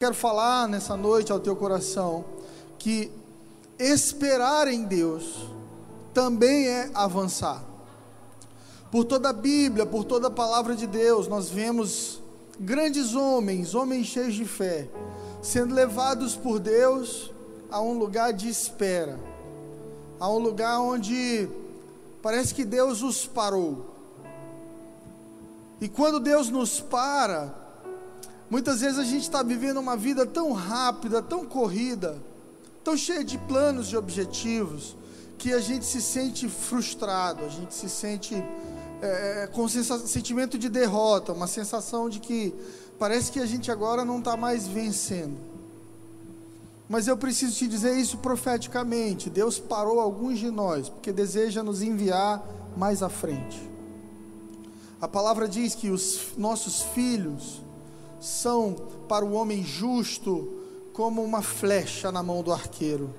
Quero falar nessa noite ao teu coração que esperar em Deus também é avançar. Por toda a Bíblia, por toda a palavra de Deus, nós vemos grandes homens, homens cheios de fé, sendo levados por Deus a um lugar de espera, a um lugar onde parece que Deus os parou. E quando Deus nos para, Muitas vezes a gente está vivendo uma vida tão rápida, tão corrida, tão cheia de planos, de objetivos, que a gente se sente frustrado, a gente se sente é, é com sentimento de derrota, uma sensação de que parece que a gente agora não está mais vencendo. Mas eu preciso te dizer isso profeticamente: Deus parou alguns de nós, porque deseja nos enviar mais à frente. A palavra diz que os nossos filhos, são para o homem justo como uma flecha na mão do arqueiro.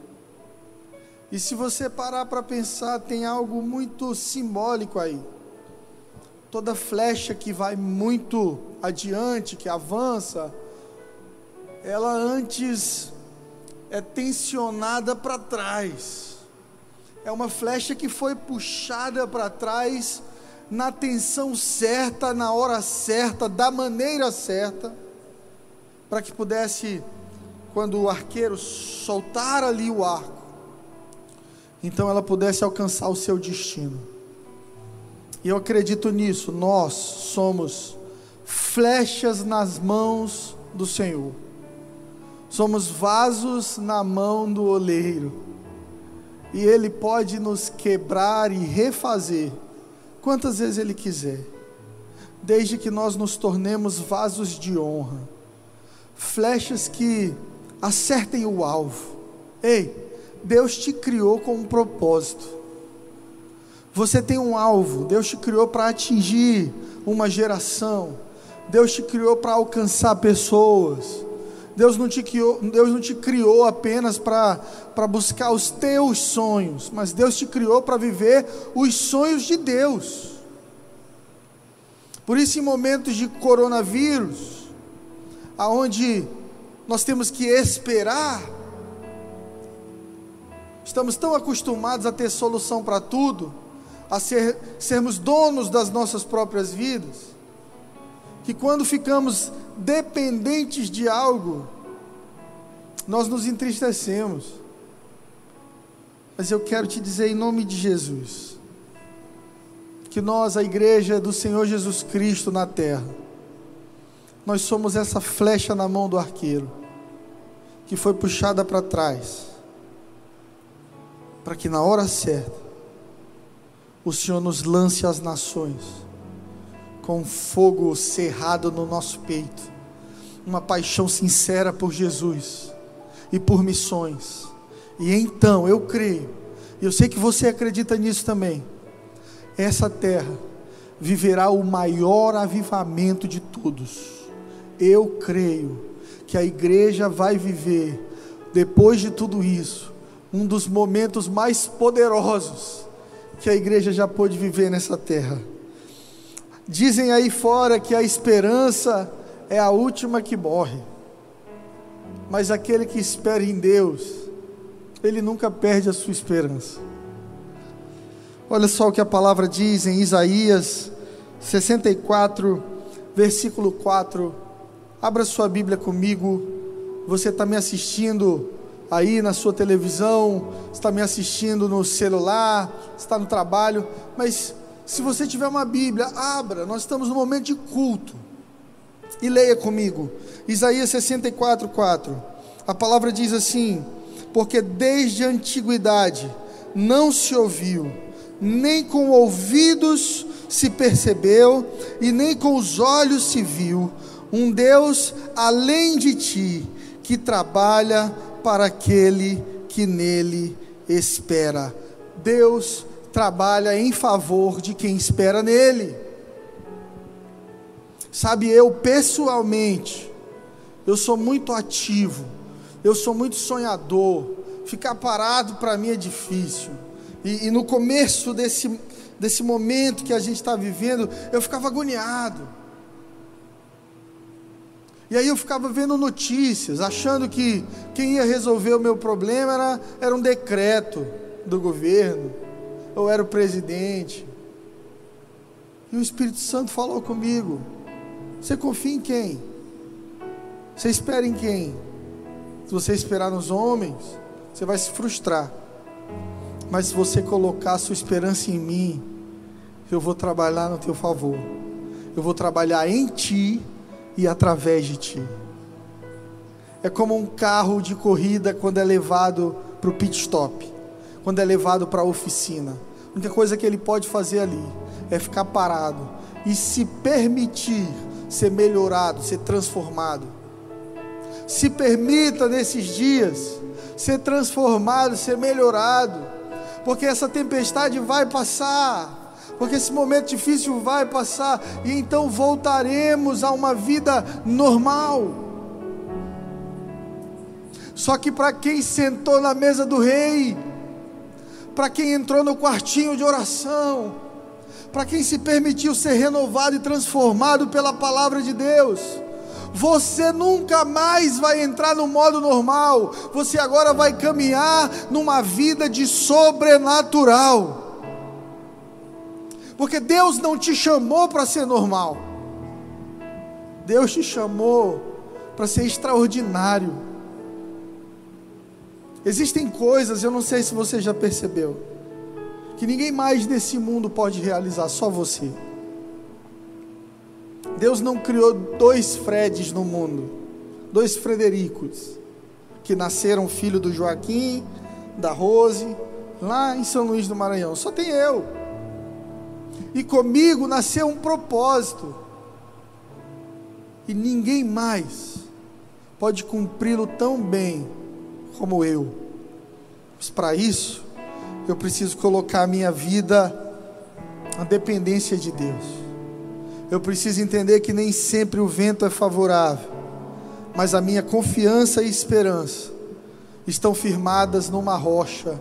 E se você parar para pensar, tem algo muito simbólico aí. Toda flecha que vai muito adiante, que avança, ela antes é tensionada para trás. É uma flecha que foi puxada para trás na tensão certa, na hora certa, da maneira certa, para que pudesse, quando o arqueiro soltar ali o arco, então ela pudesse alcançar o seu destino. E eu acredito nisso, nós somos flechas nas mãos do Senhor, somos vasos na mão do oleiro, e Ele pode nos quebrar e refazer quantas vezes Ele quiser, desde que nós nos tornemos vasos de honra, flechas que acertem o alvo. Ei, Deus te criou com um propósito. Você tem um alvo, Deus te criou para atingir uma geração, Deus te criou para alcançar pessoas. Deus não te criou, Deus não te criou apenas para buscar os teus sonhos, mas Deus te criou para viver os sonhos de Deus. Por isso, em momentos de coronavírus, aonde nós temos que esperar, estamos tão acostumados a ter solução para tudo, a ser, sermos donos das nossas próprias vidas, que quando ficamos dependentes de algo, nós nos entristecemos. Mas eu quero te dizer em nome de Jesus, que nós, a igreja do Senhor Jesus Cristo na terra, nós somos essa flecha na mão do arqueiro, que foi puxada para trás, para que na hora certa, o Senhor nos lance às nações, com fogo cerrado no nosso peito, uma paixão sincera por Jesus e por missões. E então eu creio, e eu sei que você acredita nisso também. Essa terra viverá o maior avivamento de todos. Eu creio que a igreja vai viver, depois de tudo isso, um dos momentos mais poderosos que a igreja já pôde viver nessa terra. Dizem aí fora que a esperança é a última que morre. Mas aquele que espera em Deus, ele nunca perde a sua esperança. Olha só o que a palavra diz em Isaías 64, versículo 4. Abra sua Bíblia comigo. Você está me assistindo aí na sua televisão, está me assistindo no celular, está no trabalho, mas se você tiver uma Bíblia, abra. Nós estamos no momento de culto. E leia comigo. Isaías 64, 4. A palavra diz assim: Porque desde a antiguidade não se ouviu, nem com ouvidos se percebeu, e nem com os olhos se viu, um Deus além de ti, que trabalha para aquele que nele espera. Deus trabalha em favor de quem espera nele. Sabe, eu pessoalmente, eu sou muito ativo, eu sou muito sonhador. Ficar parado para mim é difícil. E, e, no começo desse, desse momento que a gente está vivendo, eu ficava agoniado. E aí eu ficava vendo notícias, achando que quem ia resolver o meu problema era, era um decreto do governo, ou era o presidente. E o Espírito Santo falou comigo: Você confia em quem? Você espera em quem? Se você esperar nos homens, você vai se frustrar. Mas se você colocar a sua esperança em mim, eu vou trabalhar no teu favor. Eu vou trabalhar em ti e através de ti. É como um carro de corrida quando é levado para o pit stop, quando é levado para a oficina. A única coisa que ele pode fazer ali é ficar parado e se permitir ser melhorado, ser transformado. Se permita nesses dias ser transformado, ser melhorado, porque essa tempestade vai passar porque esse momento difícil vai passar e então voltaremos a uma vida normal. Só que para quem sentou na mesa do rei, para quem entrou no quartinho de oração, para quem se permitiu ser renovado e transformado pela palavra de Deus, você nunca mais vai entrar no modo normal, você agora vai caminhar numa vida de sobrenatural. Porque Deus não te chamou para ser normal. Deus te chamou para ser extraordinário. Existem coisas, eu não sei se você já percebeu, que ninguém mais nesse mundo pode realizar, só você. Deus não criou dois Freds no mundo, dois Fredericos, que nasceram filho do Joaquim, da Rose, lá em São Luís do Maranhão. Só tem eu e comigo nasceu um propósito, e ninguém mais pode cumpri-lo tão bem como eu. Mas para isso, eu preciso colocar a minha vida na dependência de Deus. Eu preciso entender que nem sempre o vento é favorável, mas a minha confiança e esperança estão firmadas numa rocha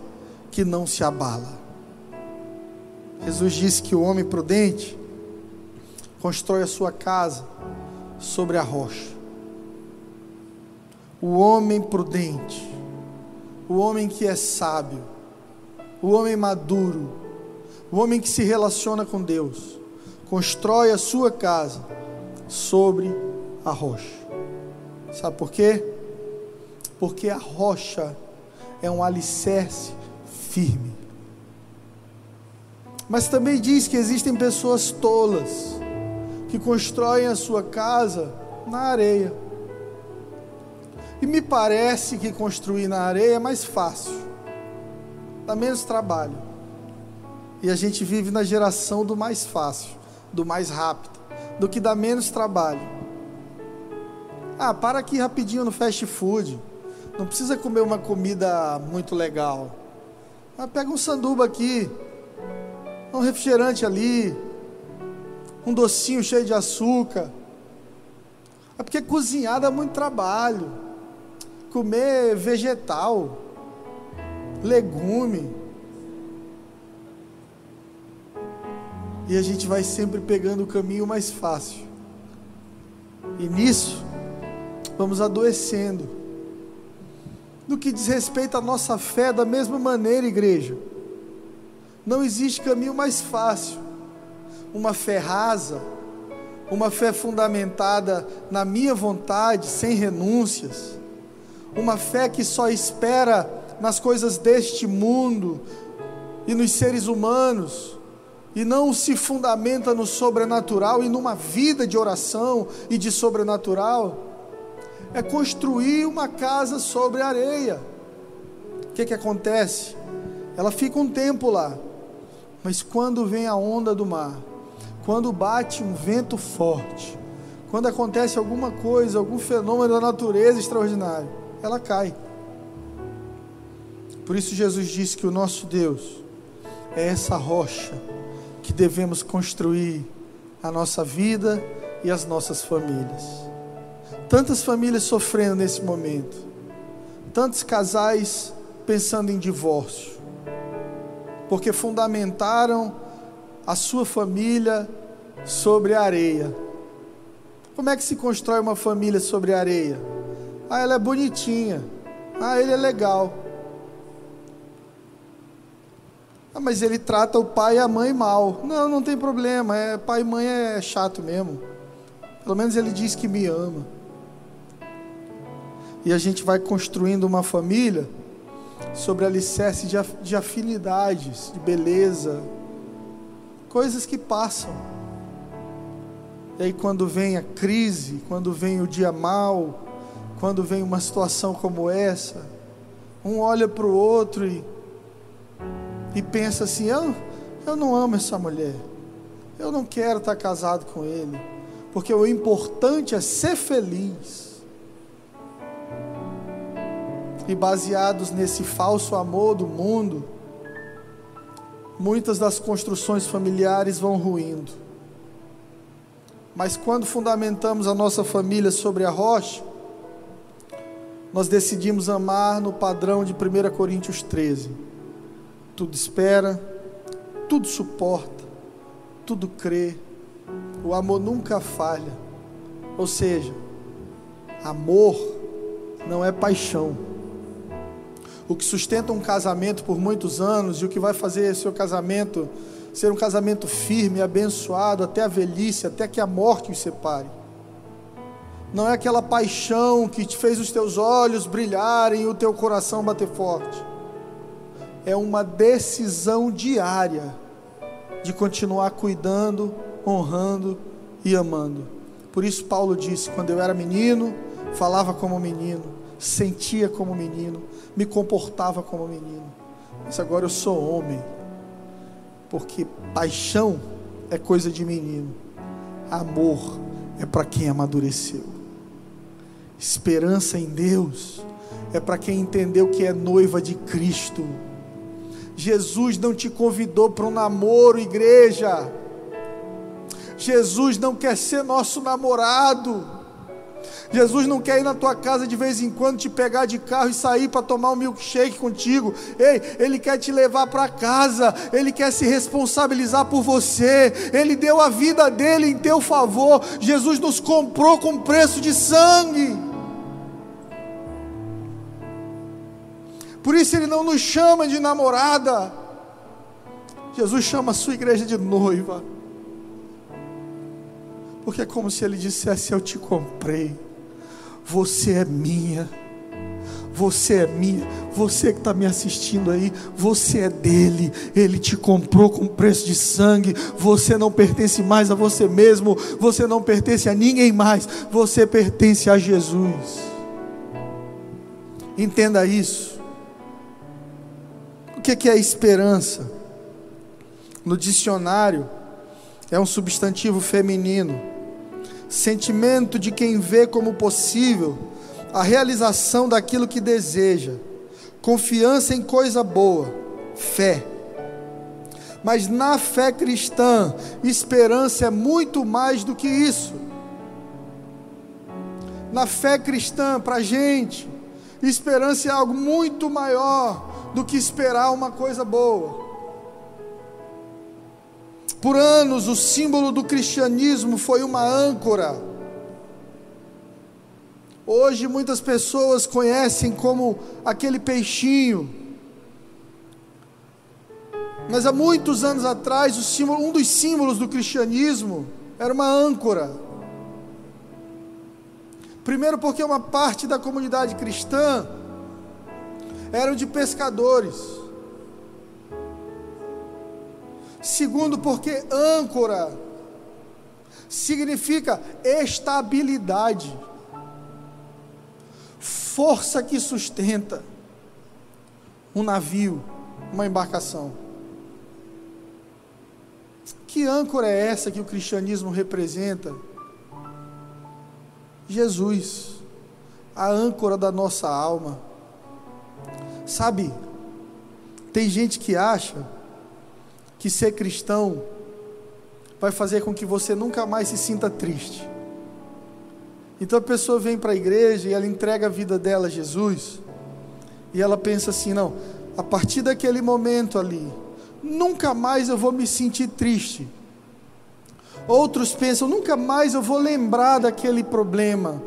que não se abala. Jesus disse que o homem prudente constrói a sua casa sobre a rocha. O homem prudente, o homem que é sábio, o homem maduro, o homem que se relaciona com Deus, constrói a sua casa sobre a rocha. Sabe por quê? Porque a rocha é um alicerce firme. Mas também diz que existem pessoas tolas que constroem a sua casa na areia. E me parece que construir na areia é mais fácil, dá menos trabalho. E a gente vive na geração do mais fácil, do mais rápido, do que dá menos trabalho. Ah, para aqui rapidinho no fast food. Não precisa comer uma comida muito legal. Ah, pega um sanduba aqui, um refrigerante ali, um docinho cheio de açúcar. É porque cozinhar dá muito trabalho. Comer vegetal, legume. E a gente vai sempre pegando o caminho mais fácil. E nisso, vamos adoecendo. No que diz respeito à nossa fé, da mesma maneira, igreja. Não existe caminho mais fácil. Uma fé rasa, uma fé fundamentada na minha vontade, sem renúncias, uma fé que só espera nas coisas deste mundo e nos seres humanos, e não se fundamenta no sobrenatural e numa vida de oração e de sobrenatural, é construir uma casa sobre areia. O que, que acontece? Ela fica um tempo lá, mas quando vem a onda do mar, quando bate um vento forte, quando acontece alguma coisa, algum fenômeno da natureza extraordinário, ela cai. Por isso Jesus disse que o nosso Deus é essa rocha que devemos construir a nossa vida e as nossas famílias. Tantas famílias sofrendo nesse momento, tantos casais pensando em divórcio, porque fundamentaram a sua família sobre a areia. Como é que se constrói uma família sobre areia? Ah, ela é bonitinha. Ah, ele é legal. Ah, mas ele trata o pai e a mãe mal. Não, não tem problema. É, pai e mãe é chato mesmo. Pelo menos ele diz que me ama. E a gente vai construindo uma família sobre alicerce de, de afinidades, de beleza, coisas que passam. E aí, quando vem a crise, quando vem o dia mal, quando vem uma situação como essa, um olha para o outro e, e pensa assim: eu, eu não amo essa mulher, eu não quero estar casado com ele, porque o importante é ser feliz e baseados nesse falso amor do mundo, muitas das construções familiares vão ruindo. Mas quando fundamentamos a nossa família sobre a rocha, nós decidimos amar no padrão de 1 Coríntios 13. Tudo espera, tudo suporta, tudo crê. O amor nunca falha. Ou seja, amor não é paixão o que sustenta um casamento por muitos anos e o que vai fazer seu casamento ser um casamento firme, abençoado até a velhice, até que a morte os separe. Não é aquela paixão que te fez os teus olhos brilharem e o teu coração bater forte. É uma decisão diária de continuar cuidando, honrando e amando. Por isso Paulo disse: quando eu era menino, falava como menino, sentia como menino, me comportava como menino, mas agora eu sou homem, porque paixão é coisa de menino, amor é para quem amadureceu, esperança em Deus é para quem entendeu que é noiva de Cristo. Jesus não te convidou para um namoro, igreja. Jesus não quer ser nosso namorado. Jesus não quer ir na tua casa de vez em quando, te pegar de carro e sair para tomar um milkshake contigo. Ei, Ele quer te levar para casa, Ele quer se responsabilizar por você, Ele deu a vida dele em teu favor. Jesus nos comprou com preço de sangue. Por isso Ele não nos chama de namorada, Jesus chama a sua igreja de noiva. Porque é como se ele dissesse: Eu te comprei. Você é minha. Você é minha. Você que está me assistindo aí, você é dele. Ele te comprou com preço de sangue. Você não pertence mais a você mesmo. Você não pertence a ninguém mais. Você pertence a Jesus. Entenda isso. Que é esperança? No dicionário, é um substantivo feminino sentimento de quem vê como possível a realização daquilo que deseja, confiança em coisa boa, fé. Mas na fé cristã, esperança é muito mais do que isso. Na fé cristã, para a gente, esperança é algo muito maior do que esperar uma coisa boa. Por anos, o símbolo do cristianismo foi uma âncora. Hoje, muitas pessoas conhecem como aquele peixinho. Mas há muitos anos atrás, símbolo, um dos símbolos do cristianismo era uma âncora. Primeiro, porque uma parte da comunidade cristã eram de pescadores. Segundo, porque âncora significa estabilidade, força que sustenta um navio, uma embarcação. Que âncora é essa que o cristianismo representa? Jesus, a âncora da nossa alma. Sabe, tem gente que acha que ser cristão vai fazer com que você nunca mais se sinta triste. Então a pessoa vem para a igreja e ela entrega a vida dela a Jesus, e ela pensa assim: não, a partir daquele momento ali, nunca mais eu vou me sentir triste. Outros pensam: nunca mais eu vou lembrar daquele problema,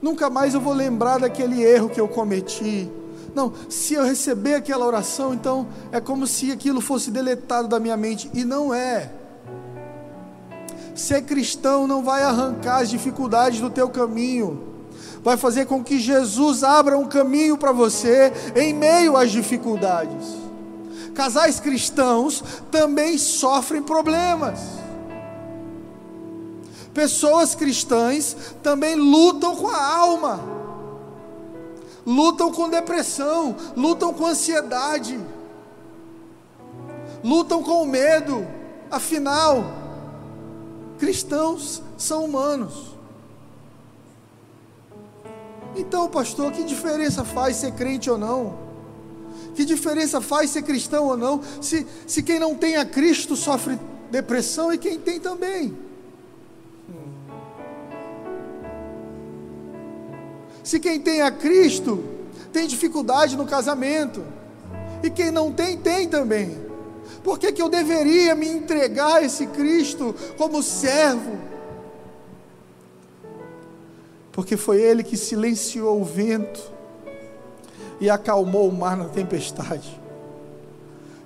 nunca mais eu vou lembrar daquele erro que eu cometi. Não, se eu receber aquela oração, então é como se aquilo fosse deletado da minha mente, e não é. Ser cristão não vai arrancar as dificuldades do teu caminho, vai fazer com que Jesus abra um caminho para você em meio às dificuldades. Casais cristãos também sofrem problemas. Pessoas cristãs também lutam com a alma, lutam com depressão, lutam com ansiedade, lutam com medo. Afinal, cristãos são humanos. Então, pastor, que diferença faz ser crente ou não? Que diferença faz ser cristão ou não? Se, se quem não tem a Cristo sofre depressão e quem tem também. Se quem tem a Cristo tem dificuldade no casamento, e quem não tem, tem também. Por que, que eu deveria me entregar a esse Cristo como servo? Porque foi Ele que silenciou o vento e acalmou o mar na tempestade.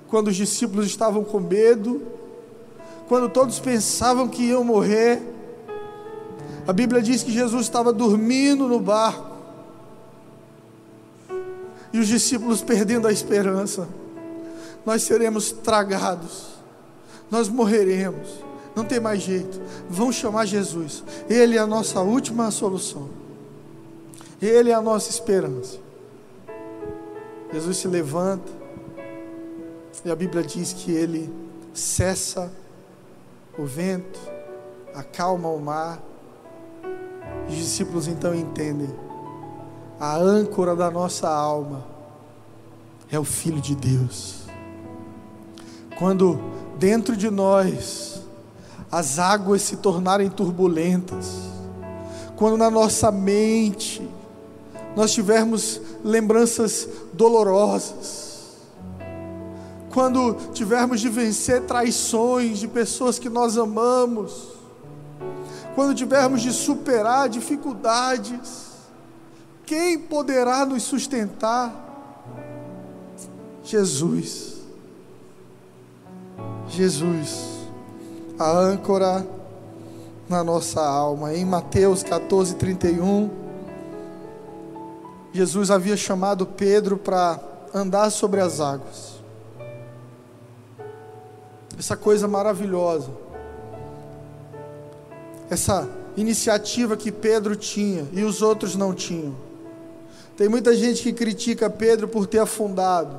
Quando os discípulos estavam com medo, quando todos pensavam que iam morrer, a Bíblia diz que Jesus estava dormindo no barco. E os discípulos perdendo a esperança. Nós seremos tragados. Nós morreremos. Não tem mais jeito. Vão chamar Jesus. Ele é a nossa última solução. Ele é a nossa esperança. Jesus se levanta. E a Bíblia diz que ele cessa o vento, acalma o mar os discípulos então entendem: a âncora da nossa alma é o Filho de Deus. Quando dentro de nós as águas se tornarem turbulentas, quando na nossa mente nós tivermos lembranças dolorosas, quando tivermos de vencer traições de pessoas que nós amamos, quando tivermos de superar dificuldades, quem poderá nos sustentar? Jesus. Jesus, a âncora na nossa alma. Em Mateus 14, 31, Jesus havia chamado Pedro para andar sobre as águas. Essa coisa maravilhosa essa iniciativa que Pedro tinha e os outros não tinham. Tem muita gente que critica Pedro por ter afundado,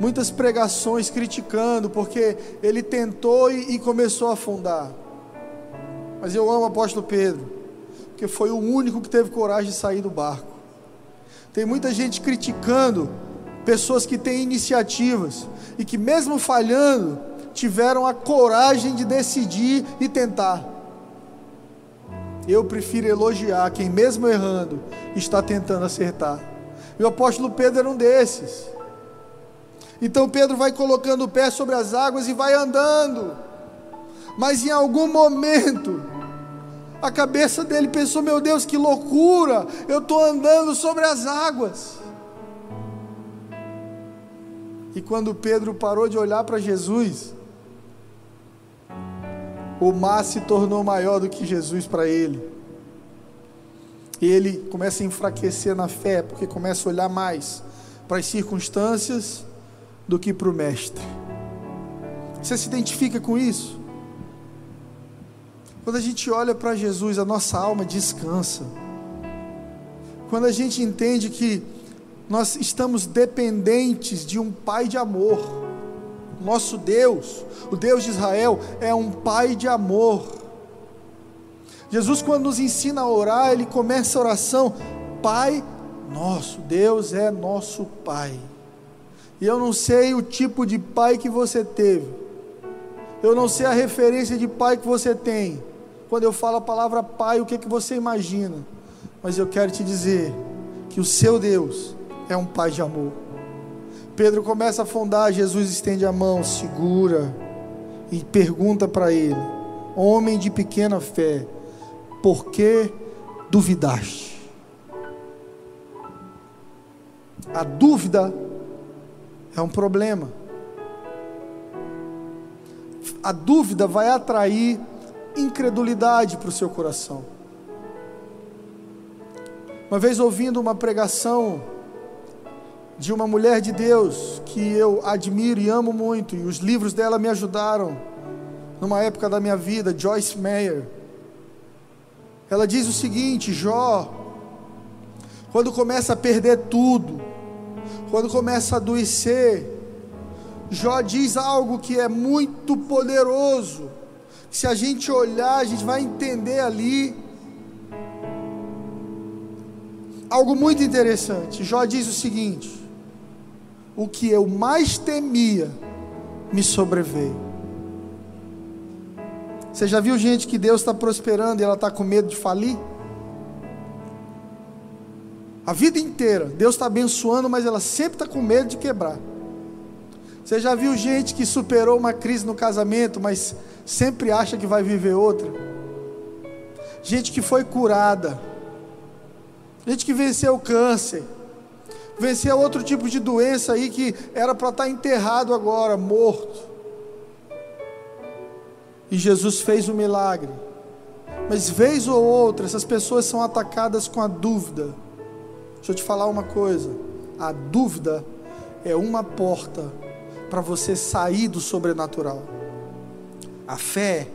muitas pregações criticando porque ele tentou e, começou a afundar. Mas eu amo o apóstolo Pedro, porque foi o único que teve coragem de sair do barco. Tem muita gente criticando pessoas que têm iniciativas e que, mesmo falhando, tiveram a coragem de decidir e tentar. Eu prefiro elogiar quem, mesmo errando, está tentando acertar. E o apóstolo Pedro era um desses. Então Pedro vai colocando o pé sobre as águas e vai andando. Mas em algum momento, a cabeça dele pensou: Meu Deus, que loucura! Eu estou andando sobre as águas. E quando Pedro parou de olhar para Jesus, o mar se tornou maior do que Jesus para ele. E ele começa a enfraquecer na fé, porque começa a olhar mais para as circunstâncias do que para o Mestre. Você se identifica com isso? Quando a gente olha para Jesus, a nossa alma descansa. Quando a gente entende que nós estamos dependentes de um Pai de amor nosso Deus, o Deus de Israel, é um Pai de amor. Jesus, quando nos ensina a orar, ele começa a oração: Pai nosso, Deus é nosso Pai. E eu não sei o tipo de pai que você teve, eu não sei a referência de pai que você tem. Quando eu falo a palavra pai, o que, que você imagina? Mas eu quero te dizer que o seu Deus é um pai de amor. Pedro começa a afundar, Jesus estende a mão, segura e pergunta para ele: homem de pequena fé, por que duvidaste? A dúvida é um problema. A dúvida vai atrair incredulidade para o seu coração. Uma vez ouvindo uma pregação de uma mulher de Deus que eu admiro e amo muito, e os livros dela me ajudaram numa época da minha vida, Joyce Meyer. Ela diz o seguinte: Jó, quando começa a perder tudo, quando começa a adoecer, Jó diz algo que é muito poderoso. Se a gente olhar, a gente vai entender ali algo muito interessante. Jó diz o seguinte: o que eu mais temia me sobreveio. Você já viu gente que Deus está prosperando e ela está com medo de falir? A vida inteira, Deus está abençoando, mas ela sempre está com medo de quebrar. Você já viu gente que superou uma crise no casamento, mas sempre acha que vai viver outra? Gente que foi curada, gente que venceu o câncer, vencer outro tipo de doença aí que era para estar tá enterrado agora, morto. E Jesus fez o um milagre. Mas vez ou outra, essas pessoas são atacadas com a dúvida. Deixa eu te falar uma coisa: a dúvida é uma porta para você sair do sobrenatural. A fé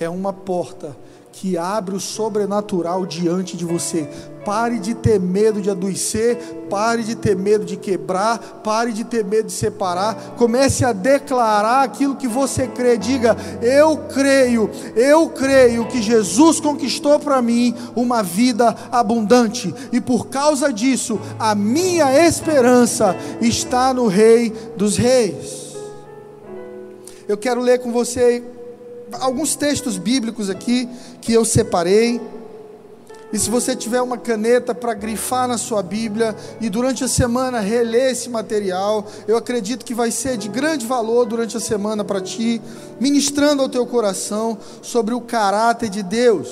é uma porta que abre o sobrenatural diante de você. Pare de ter medo de adoecer, pare de ter medo de quebrar, pare de ter medo de separar. Comece a declarar aquilo que você crê. Diga: Eu creio, eu creio que Jesus conquistou para mim uma vida abundante, e por causa disso, a minha esperança está no Rei dos Reis. Eu quero ler com você alguns textos bíblicos aqui que eu separei. E se você tiver uma caneta para grifar na sua Bíblia e durante a semana reler esse material, eu acredito que vai ser de grande valor durante a semana para ti, ministrando ao teu coração sobre o caráter de Deus.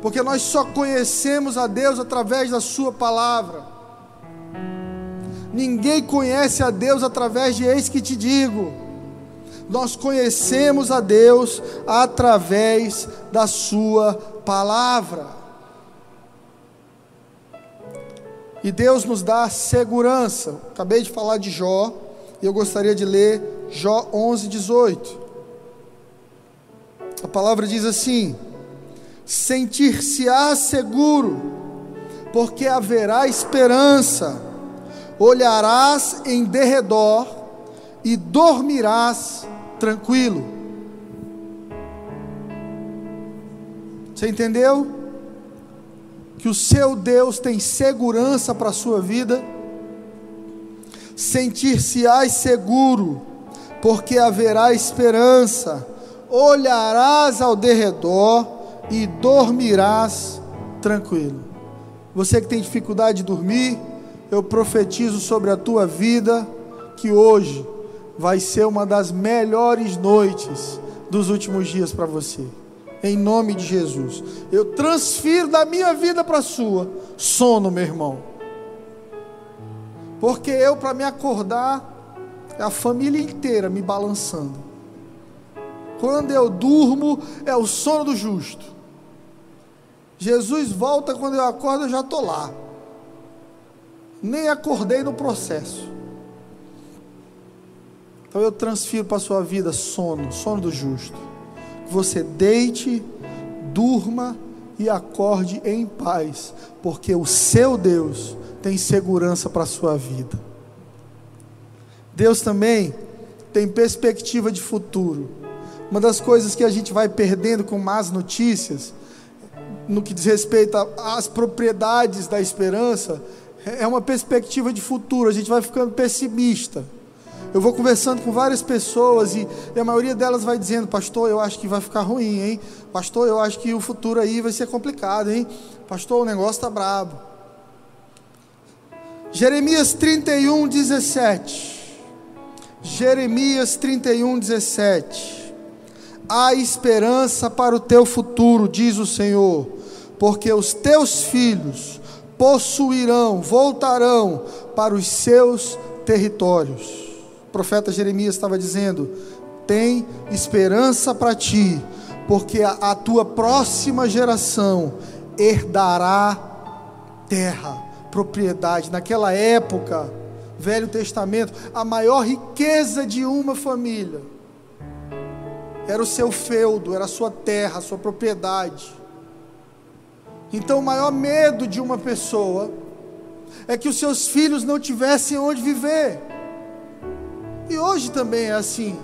Porque nós só conhecemos a Deus através da Sua palavra. Ninguém conhece a Deus através de eis que te digo nós conhecemos a Deus através da Sua palavra. E Deus nos dá segurança. Acabei de falar de Jó, e eu gostaria de ler Jó 11, 18. A palavra diz assim: Sentir-se-á seguro, porque haverá esperança, olharás em derredor e dormirás tranquilo. Você entendeu? Que o seu Deus tem segurança para a sua vida. Sentir-se-ás seguro, porque haverá esperança. Olharás ao derredor e dormirás tranquilo. Você que tem dificuldade de dormir, eu profetizo sobre a tua vida que hoje vai ser uma das melhores noites dos últimos dias para você. Em nome de Jesus. Eu transfiro da minha vida para a sua sono, meu irmão. Porque eu, para me acordar, é a família inteira me balançando. Quando eu durmo, é o sono do justo. Jesus volta quando eu acordo, eu já estou lá. Nem acordei no processo. Então eu transfiro para a sua vida sono, sono do justo. Que você deite, durma e acorde em paz, porque o seu Deus tem segurança para a sua vida. Deus também tem perspectiva de futuro. Uma das coisas que a gente vai perdendo com más notícias, no que diz respeito às propriedades da esperança, é uma perspectiva de futuro. A gente vai ficando pessimista. Eu vou conversando com várias pessoas e, e, a maioria delas vai dizendo: Pastor, eu acho que vai ficar ruim, hein? Pastor, eu acho que o futuro aí vai ser complicado, hein? Pastor, o negócio está brabo. Jeremias 31, 17. Jeremias 31, 17. há esperança para o teu futuro, diz o Senhor, porque os teus filhos possuirão, voltarão para os seus territórios. Profeta Jeremias estava dizendo: tem esperança para ti, porque a, a tua próxima geração herdará terra, propriedade. Naquela época, Velho Testamento, a maior riqueza de uma família era o seu feudo, era a sua terra, a sua propriedade. Então, o maior medo de uma pessoa é que os seus filhos não tivessem onde viver. E hoje também é assim.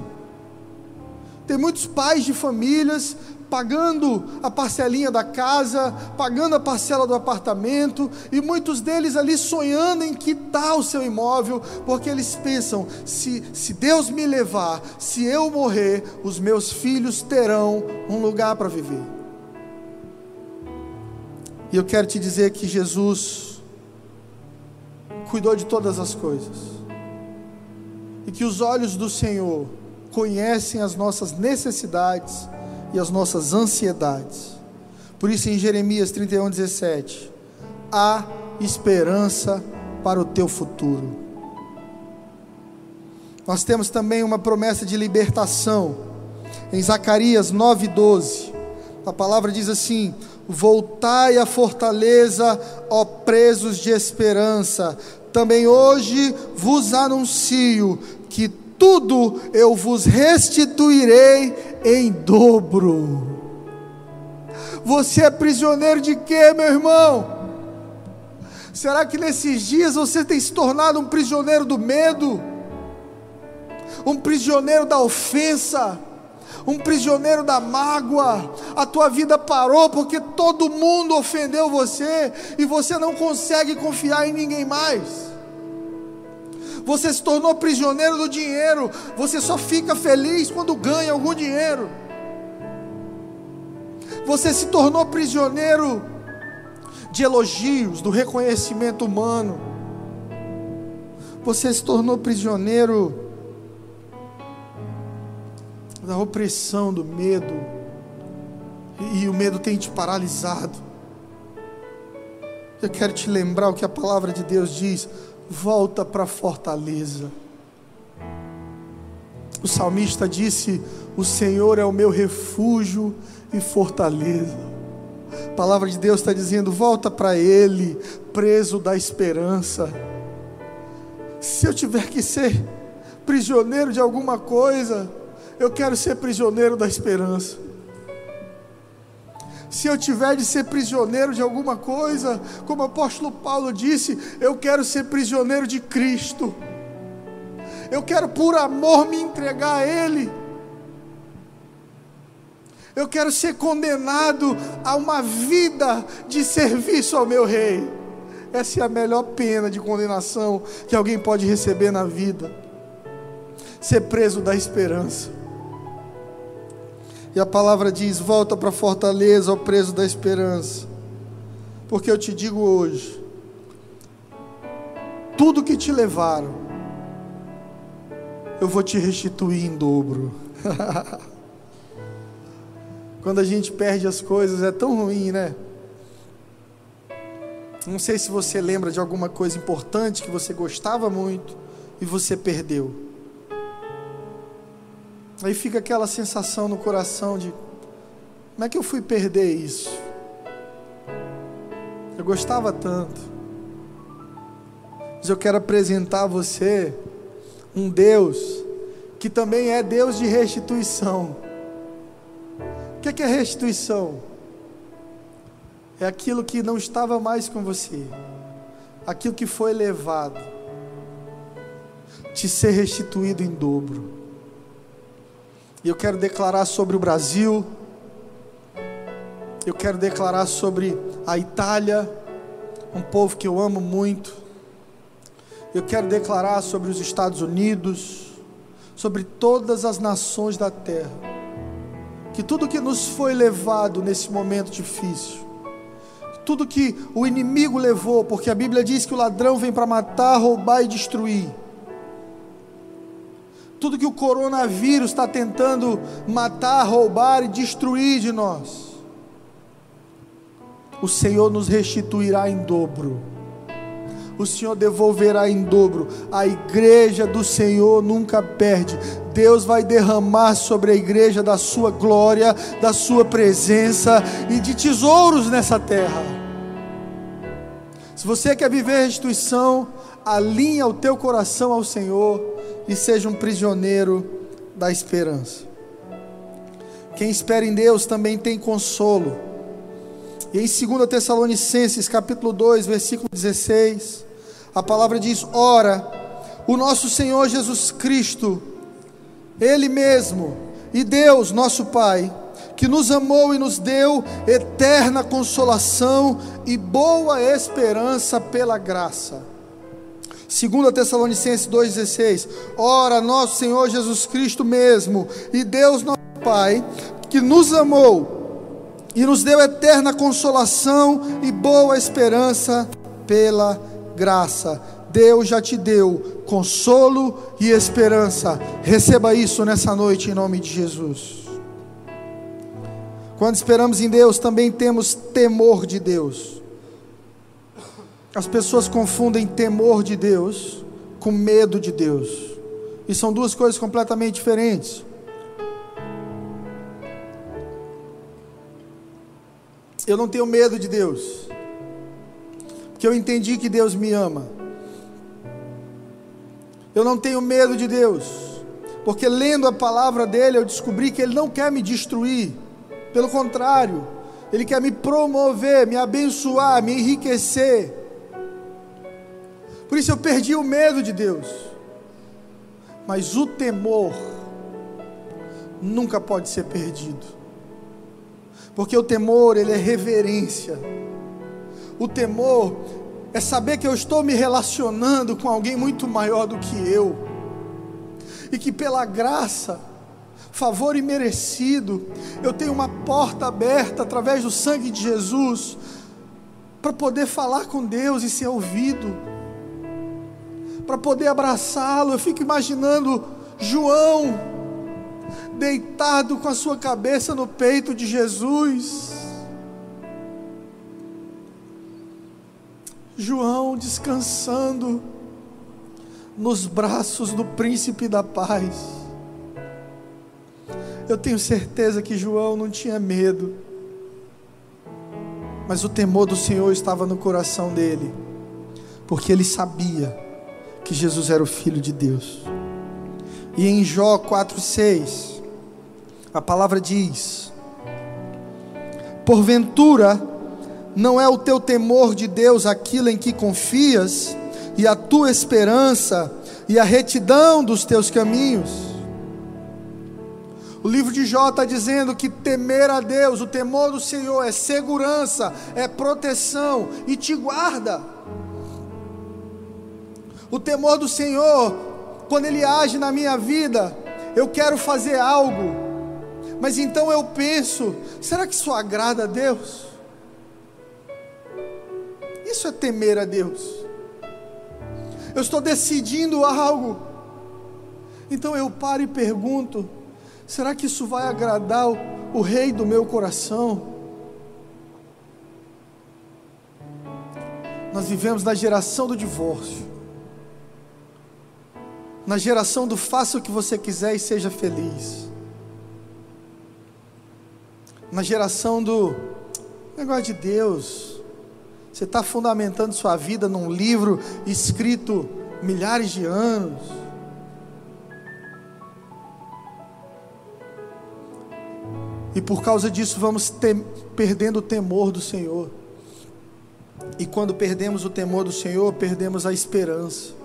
Tem muitos pais de famílias pagando a parcelinha da casa, pagando a parcela do apartamento, e muitos deles ali sonhando em quitar o seu imóvel, porque eles pensam: se, se Deus me levar, se eu morrer, os meus filhos terão um lugar para viver. E eu quero te dizer que Jesus cuidou de todas as coisas, e que os olhos do Senhor conhecem as nossas necessidades e as nossas ansiedades. Por isso, em Jeremias 31, 17, há esperança para o teu futuro. Nós temos também uma promessa de libertação, em Zacarias 9, 12. A palavra diz assim: Voltai à fortaleza, ó presos de esperança. Também hoje vos anuncio tudo eu vos restituirei em dobro. Você é prisioneiro de quê, meu irmão? Será que nesses dias você tem se tornado um prisioneiro do medo? Um prisioneiro da ofensa? um prisioneiro da mágoa, a tua vida parou porque todo mundo ofendeu você e você não consegue confiar em ninguém mais. Você se tornou prisioneiro do dinheiro, você só fica feliz quando ganha algum dinheiro. Você se tornou prisioneiro de elogios, do reconhecimento humano. Você se tornou prisioneiro da opressão, do medo, e o medo tem te paralisado. Eu quero te lembrar o que a palavra de Deus diz: volta para a fortaleza. O salmista disse: O Senhor é o meu refúgio e fortaleza. A palavra de Deus está dizendo: volta para Ele, preso da esperança. Se eu tiver que ser prisioneiro de alguma coisa, eu quero ser prisioneiro da esperança. Se eu tiver de ser prisioneiro de alguma coisa, como o apóstolo Paulo disse, eu quero ser prisioneiro de Cristo. Eu quero por amor me entregar a Ele. Eu quero ser condenado a uma vida de serviço ao meu Rei. Essa é a melhor pena de condenação que alguém pode receber na vida. Ser preso da esperança. E a palavra diz: volta para a fortaleza, ao preso da esperança. Porque eu te digo hoje: tudo que te levaram, eu vou te restituir em dobro. Quando a gente perde as coisas é tão ruim, né? Não sei se você lembra de alguma coisa importante que você gostava muito e você perdeu. Aí fica aquela sensação no coração de: como é que eu fui perder isso? Eu gostava tanto. Mas eu quero apresentar a você um Deus que também é Deus de restituição. O que é, é restituição? É aquilo que não estava mais com você, aquilo que foi levado, te ser restituído em dobro. E eu quero declarar sobre o Brasil, eu quero declarar sobre a Itália, um povo que eu amo muito. Eu quero declarar sobre os Estados Unidos, sobre todas as nações da terra, que tudo que nos foi levado nesse momento difícil, tudo que o inimigo levou, porque a Bíblia diz que o ladrão vem para matar, roubar e destruir tudo que o coronavírus está tentando matar, roubar e destruir de nós, o Senhor nos restituirá em dobro. O Senhor devolverá em dobro. A igreja do Senhor nunca perde. Deus vai derramar sobre a igreja da sua glória, da sua presença e de tesouros nessa terra. Se você quer viver restituição, alinha o teu coração ao Senhor e seja um prisioneiro da esperança. Quem espera em Deus também tem consolo. E em 2 Tessalonicenses, capítulo 2, versículo 16, a palavra diz: Ora, o nosso Senhor Jesus Cristo, Ele mesmo, e Deus, nosso Pai, que nos amou e nos deu eterna consolação e boa esperança pela graça 2 Tessalonicenses 2,16: Ora, nosso Senhor Jesus Cristo mesmo, e Deus nosso Pai, que nos amou e nos deu eterna consolação e boa esperança pela graça. Deus já te deu consolo e esperança. Receba isso nessa noite em nome de Jesus. Quando esperamos em Deus, também temos temor de Deus. As pessoas confundem temor de Deus com medo de Deus, e são duas coisas completamente diferentes. Eu não tenho medo de Deus, porque eu entendi que Deus me ama. Eu não tenho medo de Deus, porque lendo a palavra dele eu descobri que ele não quer me destruir, pelo contrário, ele quer me promover, me abençoar, me enriquecer. Por isso eu perdi o medo de Deus. Mas o temor nunca pode ser perdido. Porque o temor, ele é reverência. O temor é saber que eu estou me relacionando com alguém muito maior do que eu. E que pela graça, favor imerecido, eu tenho uma porta aberta através do sangue de Jesus para poder falar com Deus e ser ouvido para poder abraçá-lo. Eu fico imaginando João deitado com a sua cabeça no peito de Jesus. João descansando nos braços do príncipe da paz. Eu tenho certeza que João não tinha medo, mas o temor do Senhor estava no coração dele, porque ele sabia que Jesus era o Filho de Deus. E em Jó 4,6, a palavra diz: Porventura, não é o teu temor de Deus aquilo em que confias, e a tua esperança, e a retidão dos teus caminhos. O livro de Jó está dizendo que temer a Deus, o temor do Senhor é segurança, é proteção e te guarda. O temor do Senhor, quando Ele age na minha vida, eu quero fazer algo, mas então eu penso: será que isso agrada a Deus? Isso é temer a Deus. Eu estou decidindo algo, então eu paro e pergunto: será que isso vai agradar o, o Rei do meu coração? Nós vivemos na geração do divórcio na geração do faça o que você quiser e seja feliz. Na geração do negócio de Deus. Você está fundamentando sua vida num livro escrito milhares de anos. E por causa disso vamos perdendo o temor do Senhor. E quando perdemos o temor do Senhor, perdemos a esperança.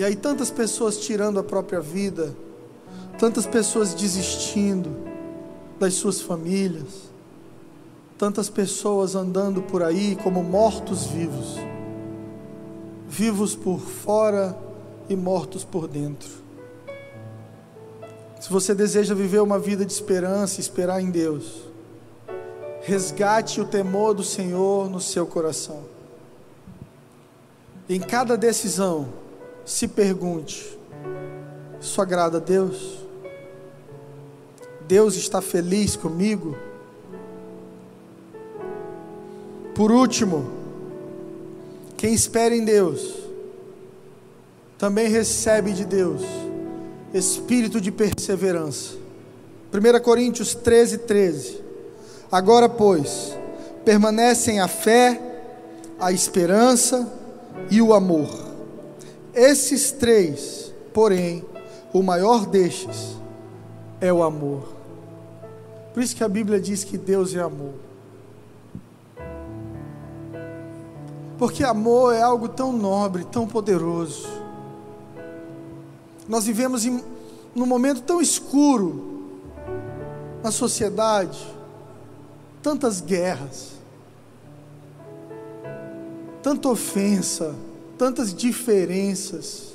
E aí tantas pessoas tirando a própria vida, tantas pessoas desistindo das suas famílias, tantas pessoas andando por aí como mortos vivos, vivos por fora e mortos por dentro. Se você deseja viver uma vida de esperança, esperar em Deus, resgate o temor do Senhor no seu coração. Em cada decisão, se pergunte: Isso agrada a Deus? Deus está feliz comigo? Por último, quem espera em Deus, também recebe de Deus espírito de perseverança. 1 Coríntios 13, 13. Agora, pois, permanecem a fé, a esperança e o amor. Esses três, porém, o maior destes é o amor. Por isso que a Bíblia diz que Deus é amor. Porque amor é algo tão nobre, tão poderoso. Nós vivemos em num momento tão escuro na sociedade, tantas guerras, tanta ofensa, tantas diferenças,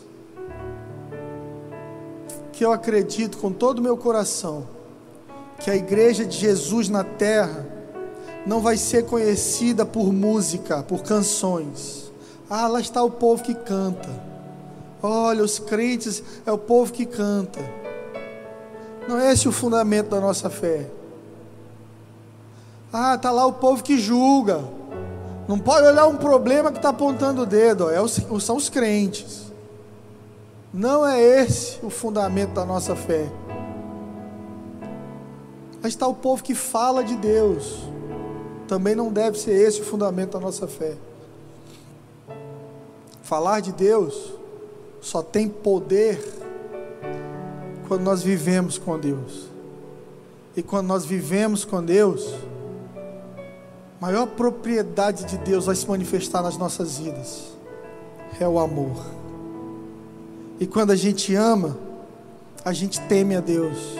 que eu acredito com todo o meu coração que a igreja de Jesus na terra não vai ser conhecida por música, por canções. Ah, lá está o povo que canta. Olha, os crentes é o povo que canta. Não é esse o fundamento da nossa fé. Ah, está lá o povo que julga. Não pode olhar um problema que está apontando o dedo. É os, são os crentes. Não é esse o fundamento da nossa fé. Mas está o povo que fala de Deus. Também não deve ser esse o fundamento da nossa fé. Falar de Deus só tem poder quando nós vivemos com Deus. E quando nós vivemos com Deus, maior propriedade de Deus vai se manifestar nas nossas vidas. É o amor. E quando a gente ama, a gente teme a Deus.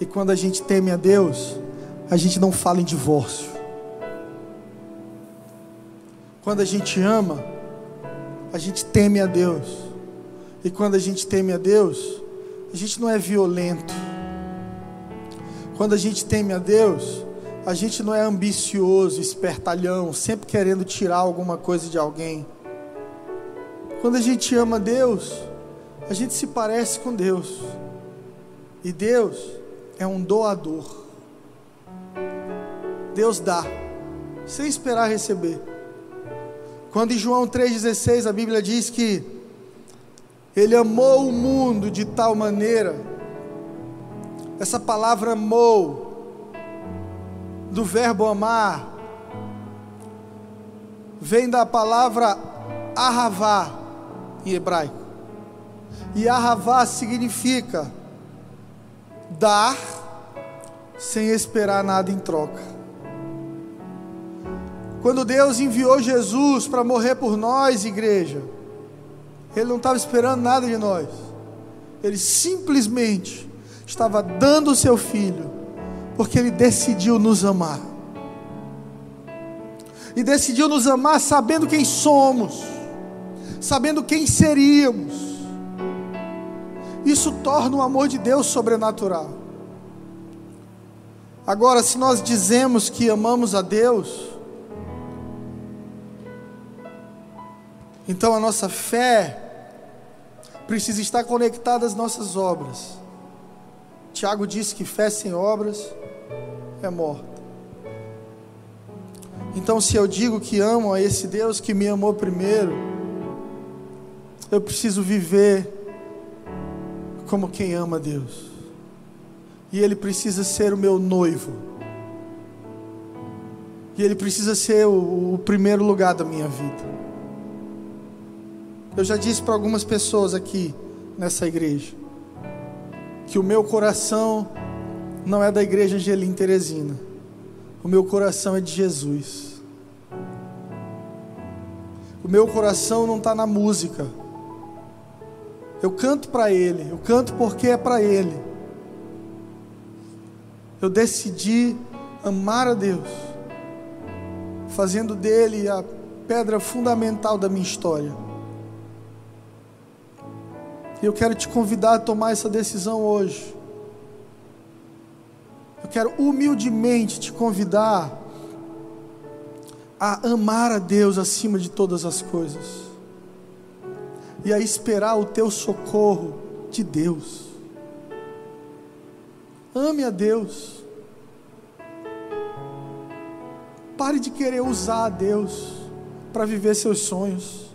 E quando a gente teme a Deus, a gente não fala em divórcio. Quando a gente ama, a gente teme a Deus. E quando a gente teme a Deus, a gente não é violento. Quando a gente teme a Deus, a gente não é ambicioso, espertalhão, sempre querendo tirar alguma coisa de alguém. Quando a gente ama Deus, a gente se parece com Deus. E Deus é um doador. Deus dá, sem esperar receber. Quando em João 3,16 a Bíblia diz que ele amou o mundo de tal maneira, essa palavra amou, do verbo amar, vem da palavra ahavá em hebraico. E ahavá significa dar sem esperar nada em troca. Quando Deus enviou Jesus para morrer por nós, igreja, ele não estava esperando nada de nós. Ele simplesmente estava dando o seu filho, porque ele decidiu nos amar. E decidiu nos amar sabendo quem somos, sabendo quem seríamos. Isso torna o amor de Deus sobrenatural. Agora, se nós dizemos que amamos a Deus, então a nossa fé precisa estar conectada às nossas obras. Tiago disse que fé sem obras é morta. Então, se eu digo que amo a esse Deus que me amou primeiro, eu preciso viver como quem ama Deus. E Ele precisa ser o meu noivo. E Ele precisa ser o, o primeiro lugar da minha vida. Eu já disse para algumas pessoas aqui nessa igreja que o meu coração não é da igreja Angelim Teresina. O meu coração é de Jesus. O meu coração não está na música. Eu canto para Ele, eu canto porque é para Ele. Eu decidi amar a Deus, fazendo dele a pedra fundamental da minha história. E eu quero te convidar a tomar essa decisão hoje. Eu quero humildemente te convidar a amar a Deus acima de todas as coisas e a esperar o teu socorro de Deus. Ame a Deus. Pare de querer usar a Deus para viver seus sonhos.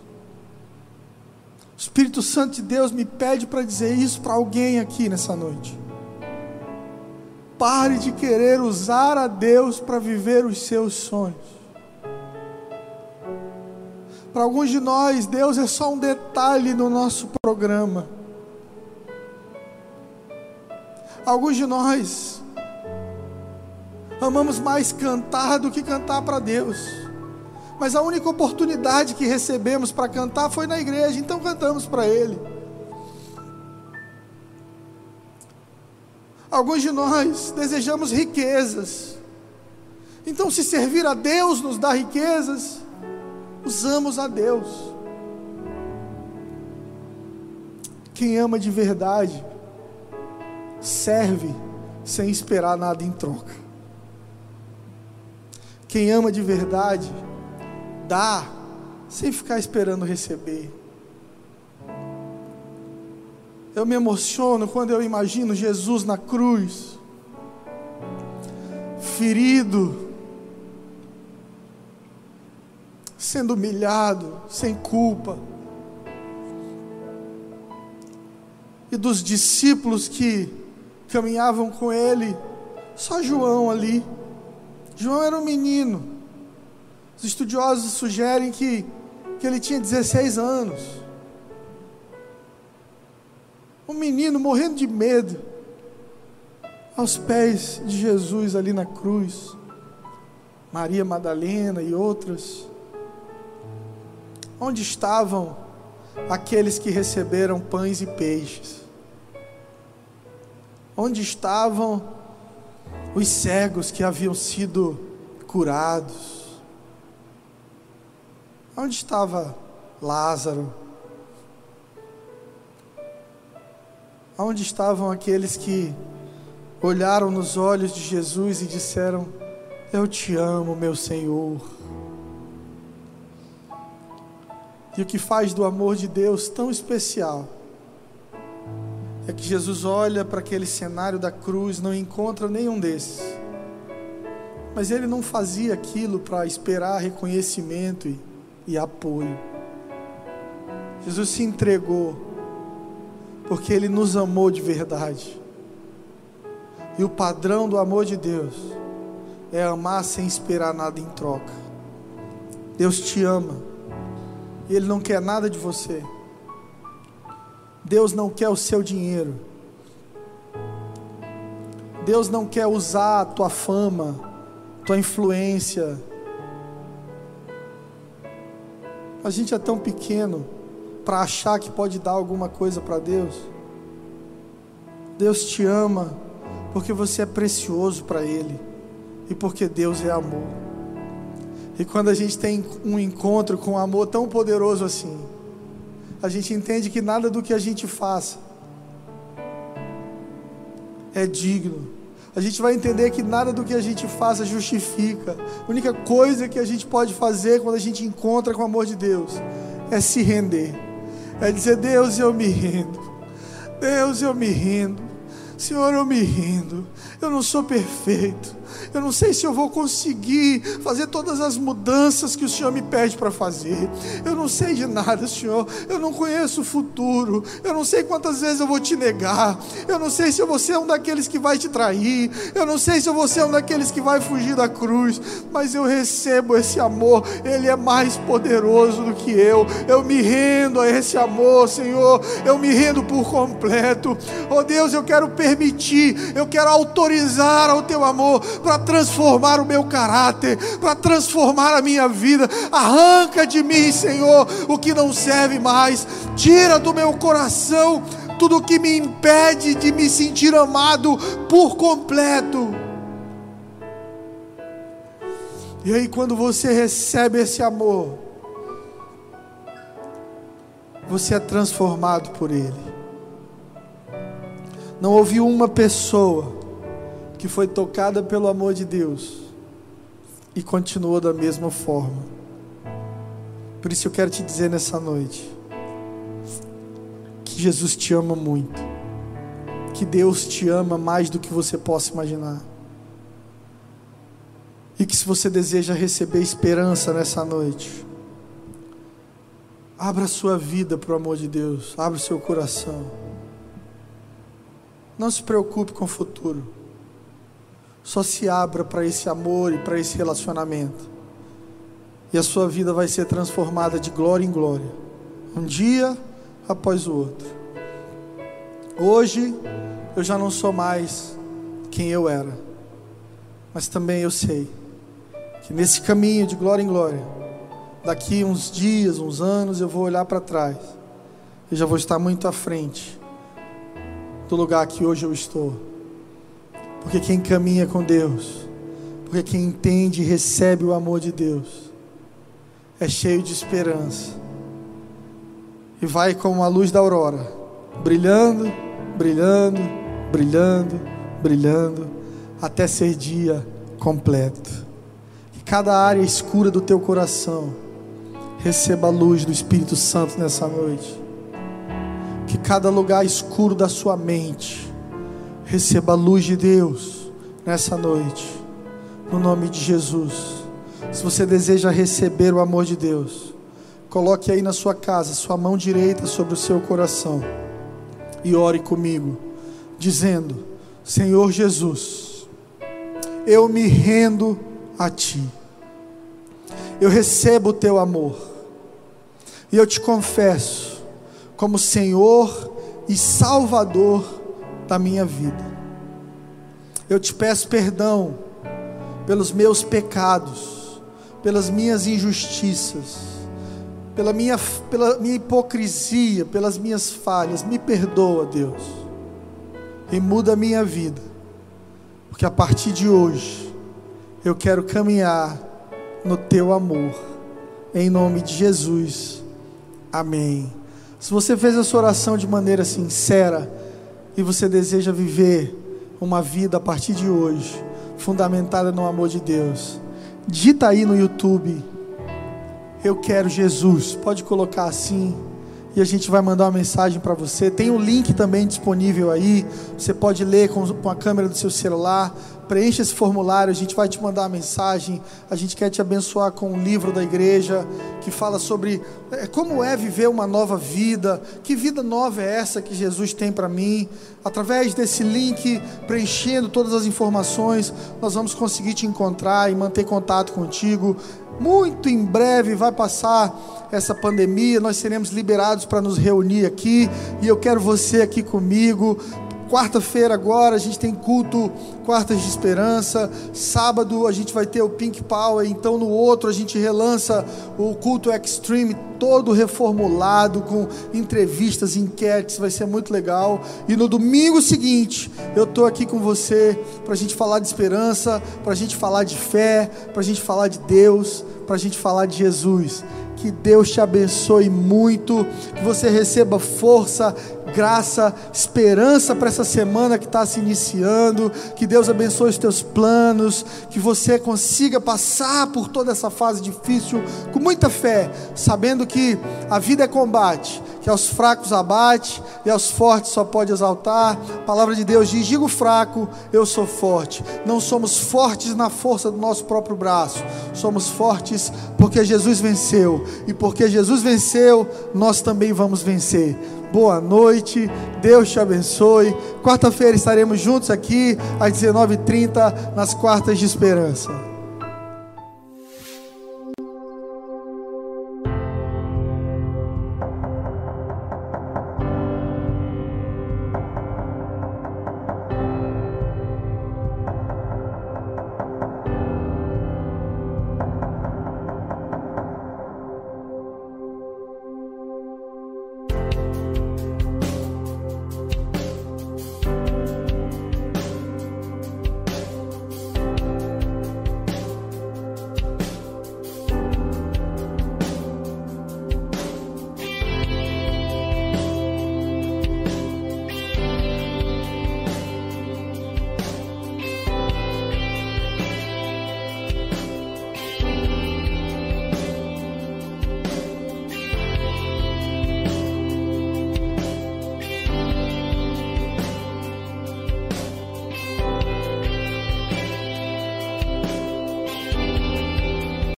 O Espírito Santo de Deus me pede para dizer isso para alguém aqui nessa noite. Pare de querer usar a Deus para viver os seus sonhos. Para alguns de nós, Deus é só um detalhe no nosso programa. Alguns de nós amamos mais cantar do que cantar para Deus. Mas a única oportunidade que recebemos para cantar foi na igreja, então cantamos para Ele. Alguns de nós desejamos riquezas. Então, se servir a Deus nos dá riquezas, usamos a Deus. Quem ama de verdade, serve sem esperar nada em troca. Quem ama de verdade, dá sem ficar esperando receber. Eu me emociono quando eu imagino Jesus na cruz, ferido, sendo humilhado, sem culpa. E dos discípulos que caminhavam com ele, só João ali. João era um menino. Os estudiosos sugerem que, que ele tinha 16 anos. Um menino morrendo de medo, aos pés de Jesus ali na cruz. Maria Madalena e outras. Onde estavam aqueles que receberam pães e peixes? Onde estavam os cegos que haviam sido curados? Onde estava Lázaro? Onde estavam aqueles que olharam nos olhos de Jesus e disseram: Eu te amo, meu Senhor? E o que faz do amor de Deus tão especial é que Jesus olha para aquele cenário da cruz, não encontra nenhum desses. Mas ele não fazia aquilo para esperar reconhecimento e, e apoio. Jesus se entregou porque ele nos amou de verdade. E o padrão do amor de Deus é amar sem esperar nada em troca. Deus te ama e Ele não quer nada de você. Deus não quer o seu dinheiro. Deus não quer usar a tua fama, tua influência. A gente é tão pequeno para achar que pode dar alguma coisa para Deus. Deus te ama porque você é precioso para Ele e porque Deus é amor. E quando a gente tem um encontro com um amor tão poderoso assim, a gente entende que nada do que a gente faça é digno. A gente vai entender que nada do que a gente faça justifica. A única coisa que a gente pode fazer quando a gente encontra com o amor de Deus é se render. É dizer: Deus, eu me rendo. Deus, eu me rendo. Senhor, eu me rendo. Eu não sou perfeito. Eu não sei se eu vou conseguir fazer todas as mudanças que o Senhor me pede para fazer. Eu não sei de nada, Senhor. Eu não conheço o futuro. Eu não sei quantas vezes eu vou te negar. Eu não sei se eu vou ser um daqueles que vai te trair. Eu não sei se eu vou ser um daqueles que vai fugir da cruz. Mas eu recebo esse amor. Ele é mais poderoso do que eu. Eu me rendo a esse amor, Senhor. Eu me rendo por completo. Oh Deus, eu quero permitir, eu quero autorizar ao teu amor para transformar o meu caráter, para transformar a minha vida. Arranca de mim, Senhor, o que não serve mais. Tira do meu coração tudo que me impede de me sentir amado por completo. E aí, quando você recebe esse amor, você é transformado por Ele. Não houve uma pessoa que foi tocada pelo amor de Deus e continuou da mesma forma. Por isso eu quero te dizer nessa noite que Jesus te ama muito, que Deus te ama mais do que você possa imaginar. E que se você deseja receber esperança nessa noite, abra sua vida para o amor de Deus, abra o seu coração. Não se preocupe com o futuro. Só se abra para esse amor e para esse relacionamento. E a sua vida vai ser transformada de glória em glória, um dia após o outro. Hoje eu já não sou mais quem eu era, mas também eu sei que nesse caminho de glória em glória, daqui uns dias, uns anos, eu vou olhar para trás e já vou estar muito à frente do lugar que hoje eu estou. Porque quem caminha com Deus, porque quem entende e recebe o amor de Deus, é cheio de esperança e vai como a luz da aurora, brilhando, brilhando, brilhando, brilhando, até ser dia completo cada área escura do teu coração receba a luz do Espírito Santo nessa noite. Que cada lugar escuro da sua mente receba a luz de Deus nessa noite. No nome de Jesus. Se você deseja receber o amor de Deus, coloque aí na sua casa sua mão direita sobre o seu coração e ore comigo, dizendo: Senhor Jesus, eu me rendo a Ti. Eu recebo o Teu amor, e eu te confesso, como Senhor e Salvador da minha vida. Eu te peço perdão pelos meus pecados, pelas minhas injustiças, pela minha, pela minha hipocrisia, pelas minhas falhas. Me perdoa, Deus, e muda a minha vida, porque a partir de hoje, eu quero caminhar no teu amor, em nome de Jesus, amém. Se você fez essa oração de maneira sincera e você deseja viver uma vida a partir de hoje, fundamentada no amor de Deus, dita aí no YouTube, eu quero Jesus, pode colocar assim e a gente vai mandar uma mensagem para você. Tem um link também disponível aí. Você pode ler com, a câmera do seu celular. Preencha esse formulário, a gente vai te mandar uma mensagem. A gente quer te abençoar com um livro da igreja que fala sobre é, como é viver uma nova vida. Que vida nova é essa que Jesus tem para mim? Através desse link, preenchendo todas as informações, nós vamos conseguir te encontrar e manter contato contigo. Muito em breve vai passar essa pandemia, nós seremos liberados para nos reunir aqui, e eu quero você aqui comigo. Quarta-feira agora a gente tem culto Quartas de Esperança. Sábado a gente vai ter o Pink Power. Então no outro a gente relança o culto Extreme todo reformulado com entrevistas, enquetes. Vai ser muito legal. E no domingo seguinte eu tô aqui com você para a gente falar de esperança, para a gente falar de fé, para a gente falar de Deus, para a gente falar de Jesus. Que Deus te abençoe muito, que você receba força, graça, esperança para essa semana que está se iniciando. Que Deus abençoe os teus planos, que você consiga passar por toda essa fase difícil com muita fé, sabendo que a vida é combate, que aos fracos abate e aos fortes só pode exaltar. A palavra de Deus diz: digo fraco, eu sou forte. Não somos fortes na força do nosso próprio braço, somos fortes porque Jesus venceu, e porque Jesus venceu, nós também vamos vencer. Boa noite, Deus te abençoe. Quarta-feira estaremos juntos aqui às 19h30 nas quartas de esperança.